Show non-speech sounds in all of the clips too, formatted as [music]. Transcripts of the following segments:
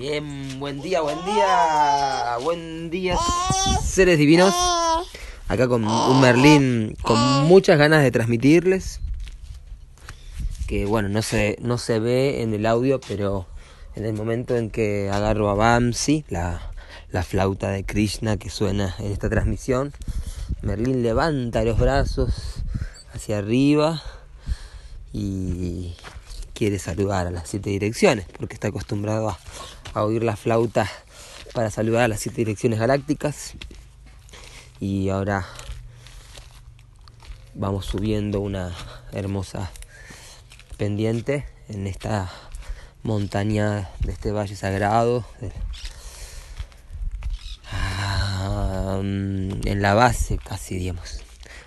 Bien, buen día, buen día, buen día, seres divinos. Acá con un Merlín con muchas ganas de transmitirles. Que bueno, no se, no se ve en el audio, pero en el momento en que agarro a Bamsi, la, la flauta de Krishna que suena en esta transmisión, Merlín levanta los brazos hacia arriba y quiere saludar a las siete direcciones, porque está acostumbrado a, oír la flauta para saludar a las siete direcciones galácticas. Y ahora vamos subiendo una hermosa pendiente en esta montaña de este valle sagrado. En la base casi, digamos,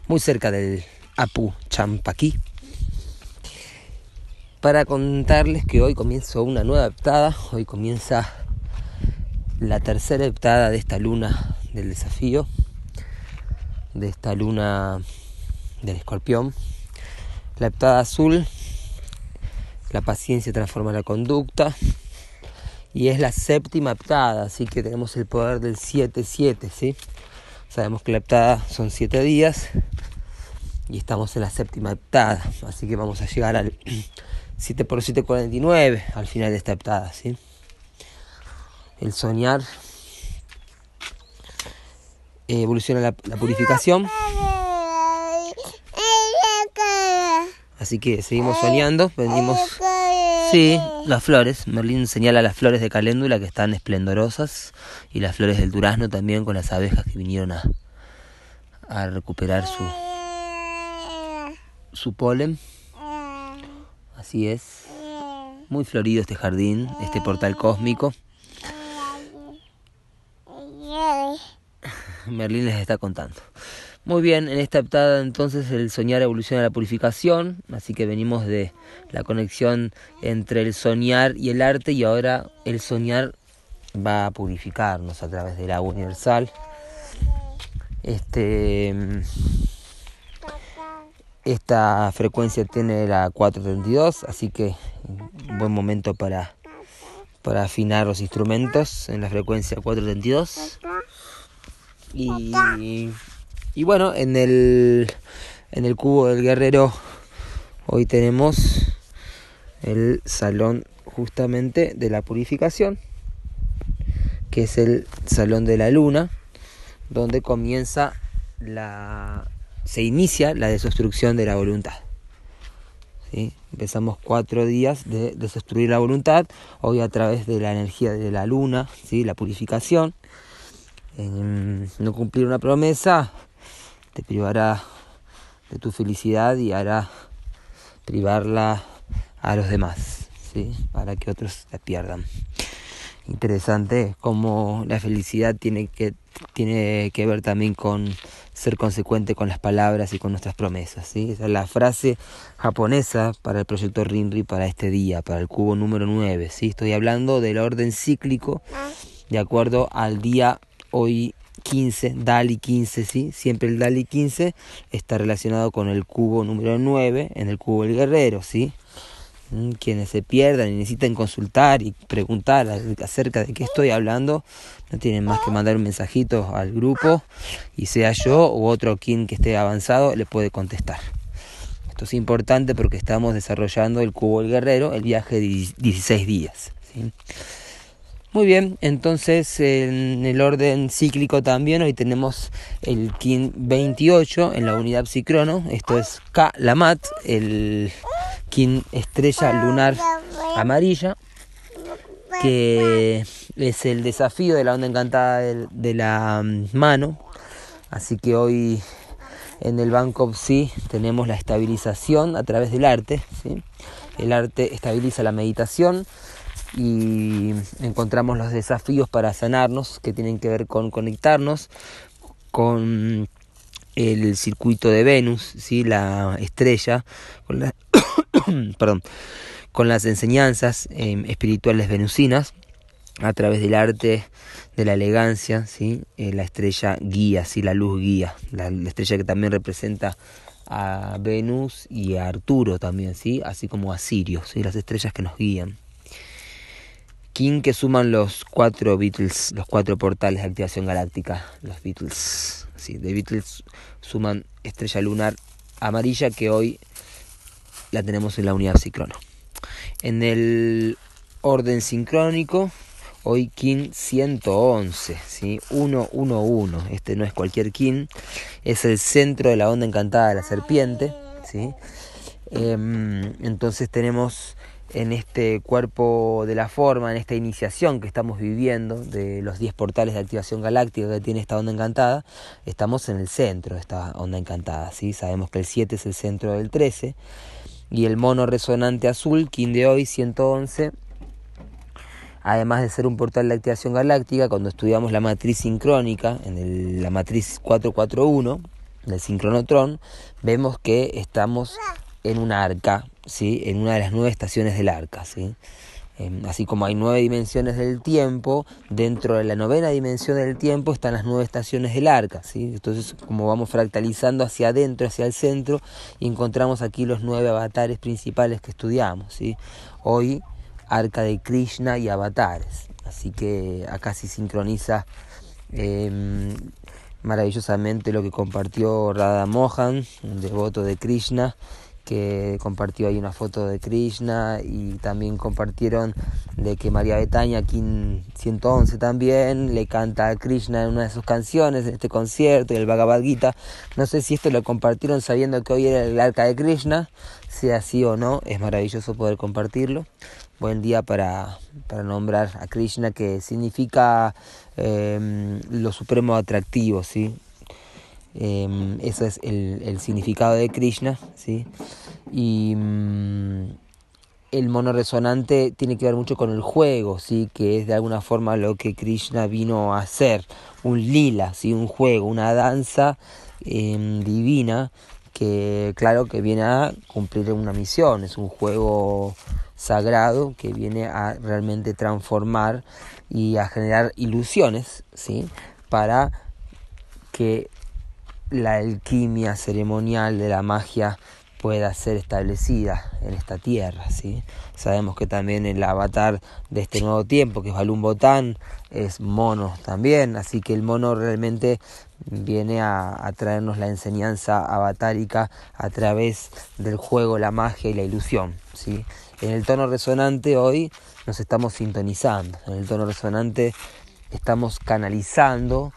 muy cerca del Apu Champaquí para contarles que hoy comienzo una nueva heptada. Hoy comienza la tercera heptada de esta luna del desafío, de esta luna del escorpión. La heptada azul, la paciencia transforma la conducta. Y es la séptima heptada, así que tenemos el poder del 7-7, ¿sí? Sabemos que la heptada son 7 días y estamos en la séptima heptada, así que vamos a llegar al 7 por 7, 49 al final de esta heptada, ¿sí? El soñar eh, evoluciona la, purificación. Así que seguimos soñando, venimos... Sí, las flores. Merlín señala las flores de caléndula que están esplendorosas y las flores del durazno también con las abejas que vinieron a, a recuperar su, su polen. Así es. Muy florido este jardín, este portal cósmico. [laughs] Merlín les está contando. Muy bien, en esta heptada entonces el soñar evoluciona a la purificación, así que venimos de la conexión entre el soñar y el arte y ahora el soñar va a purificarnos a través del agua universal. Este esta frecuencia tiene la 432, así que un buen momento para, para afinar los instrumentos en la frecuencia 432. Y, y bueno, en el, en el cubo del guerrero hoy tenemos el salón justamente de la purificación, que es el salón de la luna, donde comienza la se inicia la desobstrucción de la voluntad. ¿Sí? Empezamos cuatro días de desobstruir la voluntad, hoy a través de la energía de la luna, ¿sí? la purificación. no cumplir una promesa te privará de tu felicidad y hará privarla a los demás, ¿sí? para que otros la pierdan. Interesante cómo la felicidad tiene que, tiene que ver también con ser consecuente con las palabras y con nuestras promesas. ¿sí? Esa es la frase japonesa para el proyecto RINRI para este día, para el cubo número 9. ¿sí? Estoy hablando del orden cíclico de acuerdo al día hoy 15, DALI 15, ¿sí? Siempre el DALI 15 está relacionado con el cubo número 9 en el cubo del guerrero, ¿sí? Mm, quienes se pierdan y necesiten consultar y preguntar acerca de qué estoy hablando, no tienen más que mandar un mensajito al grupo y sea yo u otro quien que esté avanzado le puede contestar. Esto es importante porque estamos desarrollando el Cubo del Guerrero, el viaje de 16 días. Muy bien, entonces en el orden cíclico también hoy tenemos el KIN 28 en la unidad psicrono, esto es K Lamat, el estrella lunar amarilla, que es el desafío de la onda encantada de, la mm, mano. Así que hoy en el Banco sí tenemos la estabilización a través del arte. El arte estabiliza la meditación y encontramos los desafíos para sanarnos que tienen que ver con conectarnos con el circuito de Venus, ¿sí? la estrella, [coughs] perdón, con las enseñanzas em, espirituales venusinas a través del arte de la elegancia, ¿sí? Eh, la estrella guía, ¿sí? la luz guía, la, estrella que también representa a Venus y a Arturo también, ¿sí? así como a Sirio, ¿sí? las estrellas que nos guían. king que suman los cuatro Beatles, los cuatro portales de activación galáctica, los Beatles. Sí, de Beatles suman estrella lunar amarilla que hoy la tenemos en la unidad ciclono. En el orden sincrónico, hoy king 111, ¿sí? 111. Este no es cualquier king, es el centro de la onda encantada de la serpiente. ¿sí? Em, entonces tenemos en este cuerpo de la forma, en esta iniciación que estamos viviendo de los 10 portales de activación galáctica que tiene esta onda encantada, estamos en el centro de esta onda encantada. ¿sí? Sabemos que el 7 es el centro del 13 y el mono resonante azul, King de hoy 111, además de ser un portal de activación galáctica, cuando estudiamos la matriz sincrónica, en la matriz 441 del sincronotrón, vemos que estamos en un arca, ¿sí? en una de las nueve estaciones del arca. ¿sí? Em, así como hay nueve dimensiones del tiempo, dentro de la novena dimensión del tiempo están las nueve estaciones del arca. ¿sí? Entonces, como vamos fractalizando hacia adentro, hacia el centro, encontramos aquí los nueve avatares principales que estudiamos. Hoy, arca de Krishna y avatares. Así que acá se sincroniza em, maravillosamente lo que compartió Radha Mohan, un devoto de Krishna, que compartió ahí una foto de Krishna y también compartieron de que María Betaña, aquí en 111 también, le canta a Krishna en una de sus canciones en este concierto y el Bhagavad Gita. No sé si esto lo compartieron sabiendo que hoy era el arca de Krishna, sea así o no, es maravilloso poder compartirlo. Buen día para, para nombrar a Krishna que significa eh, lo supremo atractivo, ¿sí? Eh, ese es el, significado de Krishna, ¿sí? Y mm, el mono resonante tiene que ver mucho con el juego, ¿sí? Que es de alguna forma lo que Krishna vino a hacer, un lila, ¿sí? Un juego, una danza em, divina que claro que viene a cumplir una misión, es un juego sagrado que viene a realmente transformar y a generar ilusiones, ¿sí? Para que la alquimia ceremonial de la magia pueda ser establecida en esta tierra. ¿sí? Sabemos que también el avatar de este nuevo tiempo, que es Balún Botán, es mono también, así que el mono realmente viene a, traernos la enseñanza avatárica a través del juego, la magia y la ilusión. ¿sí? En el tono resonante hoy nos estamos sintonizando, en el tono resonante estamos canalizando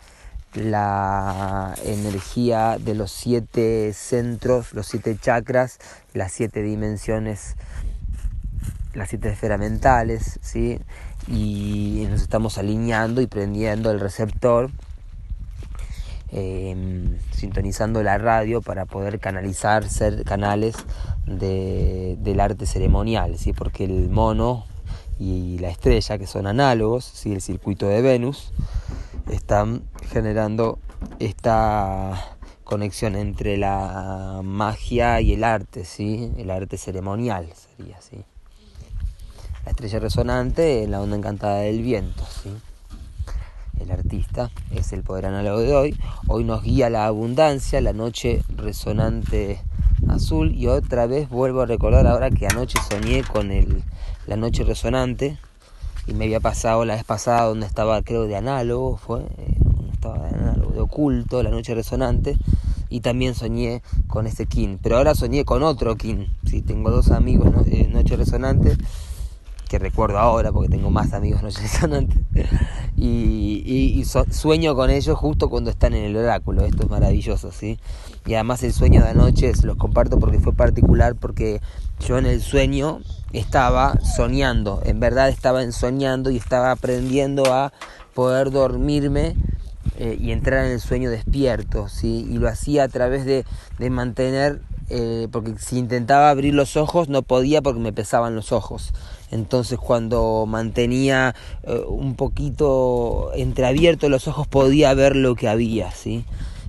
la energía de los siete centros, los siete chakras, las siete dimensiones, las siete esferas mentales, ¿sí? y nos estamos alineando y prendiendo el receptor, em, sintonizando la radio para poder canalizar, ser canales de, del arte ceremonial, ¿sí? porque el mono y la estrella, que son análogos, ¿sí? el circuito de Venus, están generando esta conexión entre la magia y el arte, ¿sí? El arte ceremonial sería así. La estrella resonante es la onda encantada del viento, ¿sí? El artista es el poder análogo de hoy. Hoy nos guía la abundancia, la noche resonante azul. Y otra vez vuelvo a recordar ahora que anoche soñé con el, la noche resonante, y me había pasado la vez pasada donde estaba creo de análogo, fue, eh, estaba de análogo, de oculto, la noche resonante, y también soñé con ese kin, pero ahora soñé con otro kin, ¿sí? tengo dos amigos, eh, noche resonante, que recuerdo ahora porque tengo más amigos noche resonante, y, sueño con ellos justo cuando están en el oráculo, esto es maravilloso, ¿sí? Y además el sueño de anoche se los comparto porque fue particular, porque yo en el sueño estaba soñando, en verdad estaba soñando y estaba aprendiendo a poder dormirme eh, y entrar en el sueño despierto, ¿sí? y lo hacía a través de, de mantener, eh, porque si intentaba abrir los ojos no podía porque me pesaban los ojos. Entonces cuando mantenía eh, un poquito entreabiertos los ojos podía ver lo que había, ¿sí?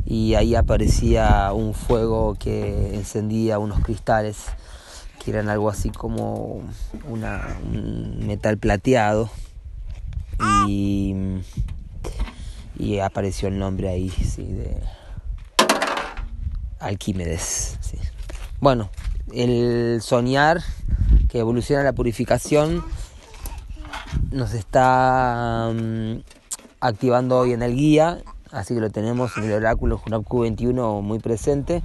y ahí aparecía un fuego que encendía unos cristales eran algo así como una, un metal plateado. Y, y apareció el nombre ahí, sí, de Alquímedes. Bueno, el soñar que evoluciona la purificación nos está mm, activando hoy en el guía, así que lo tenemos en el oráculo Junab Q21 muy presente.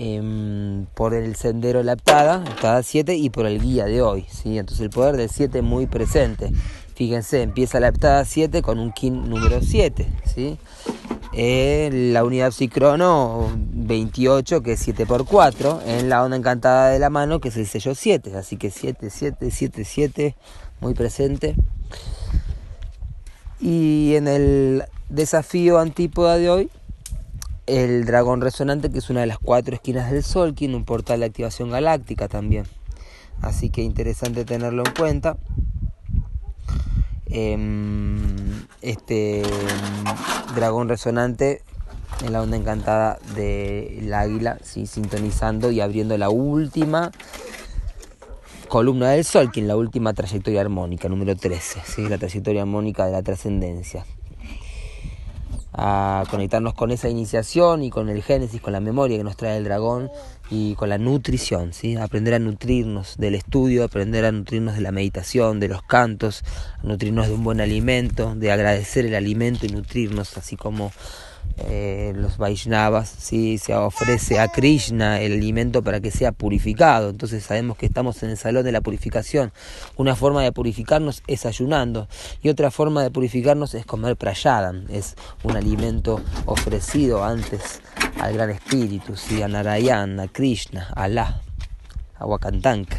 Em, por el sendero Laptada, cada 7 y por el guía de hoy. ¿sí? Entonces el poder del 7 muy presente. Fíjense, empieza la Laptada 7 con un kin número 7. ¿sí? La unidad psicrono 28, que es 7 por 4, en la onda encantada de la mano, que es el sello 7. Así que 7, 7, 7, 7, muy presente. Y en el desafío antípoda de hoy, el dragón resonante, que es una de las cuatro esquinas del Sol, tiene un portal de activación galáctica también. Así que interesante tenerlo en cuenta. Em, este em, dragón resonante en la onda encantada del águila, ¿sí? sintonizando y abriendo la última columna del Sol, que la última trayectoria armónica, número 13, ¿sí? la trayectoria armónica de la trascendencia a conectarnos con esa iniciación y con el génesis, con la memoria que nos trae el dragón y con la nutrición, ¿sí? aprender a nutrirnos del estudio, aprender a nutrirnos de la meditación, de los cantos, a nutrirnos de un buen alimento, de agradecer el alimento y nutrirnos, así como eh, los Vaishnavas, ¿sí? se ofrece a Krishna el alimento para que sea purificado. Entonces sabemos que estamos en el salón de la purificación. Una forma de purificarnos es ayunando y otra forma de purificarnos es comer prayadam. Es un alimento ofrecido antes al Gran Espíritu, ¿sí? a Narayana, a Krishna, a Alá, a Wakantanka.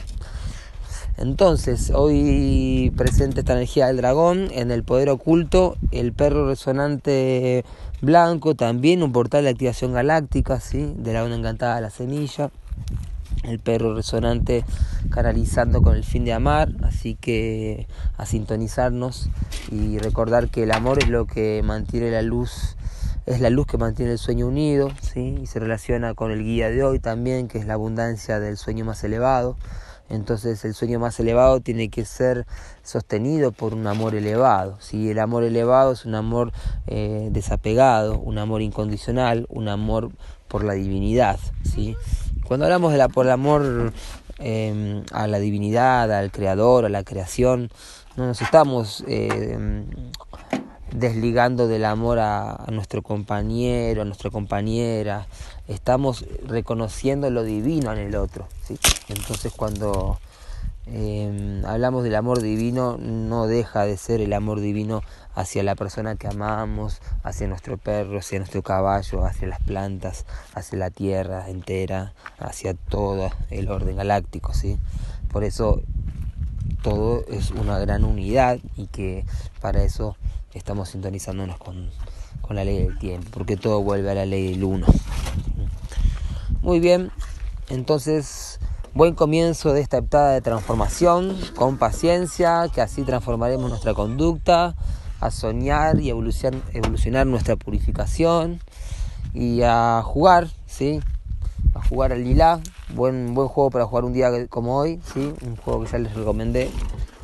Entonces, hoy presente esta energía del dragón en el poder oculto, el perro resonante blanco, también un portal de activación galáctica, ¿sí? de la onda encantada de la semilla, el perro resonante canalizando con el fin de amar, así que a sintonizarnos y recordar que el amor es lo que mantiene la luz, es la luz que mantiene el sueño unido, ¿sí? y se relaciona con el guía de hoy también, que es la abundancia del sueño más elevado. Entonces el sueño más elevado tiene que ser sostenido por un amor elevado. Si El amor elevado es un amor eh, desapegado, un amor incondicional, un amor por la divinidad. ¿sí? Cuando hablamos de la, por el amor em, a la divinidad, al creador, a la creación, no nos estamos eh, desligando del amor a, nuestro compañero, a nuestra compañera, estamos reconociendo lo divino en el otro. ¿sí? Entonces cuando em, hablamos del amor divino, no deja de ser el amor divino hacia la persona que amamos, hacia nuestro perro, hacia nuestro caballo, hacia las plantas, hacia la tierra entera, hacia todo el orden galáctico. ¿sí? Por eso todo es una gran unidad y que para eso estamos sintonizándonos con, con la ley del tiempo, porque todo vuelve a la ley del uno. Muy bien, entonces buen comienzo de esta etapa de transformación, con paciencia, que así transformaremos nuestra conducta, a soñar y evolucionar, evolucionar nuestra purificación y a jugar, ¿sí? A jugar al lila, buen, buen juego para jugar un día como hoy, ¿sí? Un juego que ya les recomendé,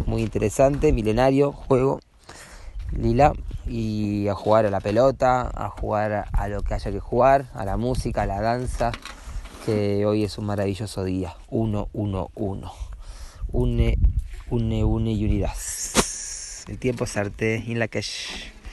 muy interesante, milenario, juego lila y a jugar a la pelota, a jugar a lo que haya que jugar, a la música, a la danza, que hoy es un maravilloso día. Uno, uno, uno. Une, une, une y unidad. El tiempo es arte en la calle.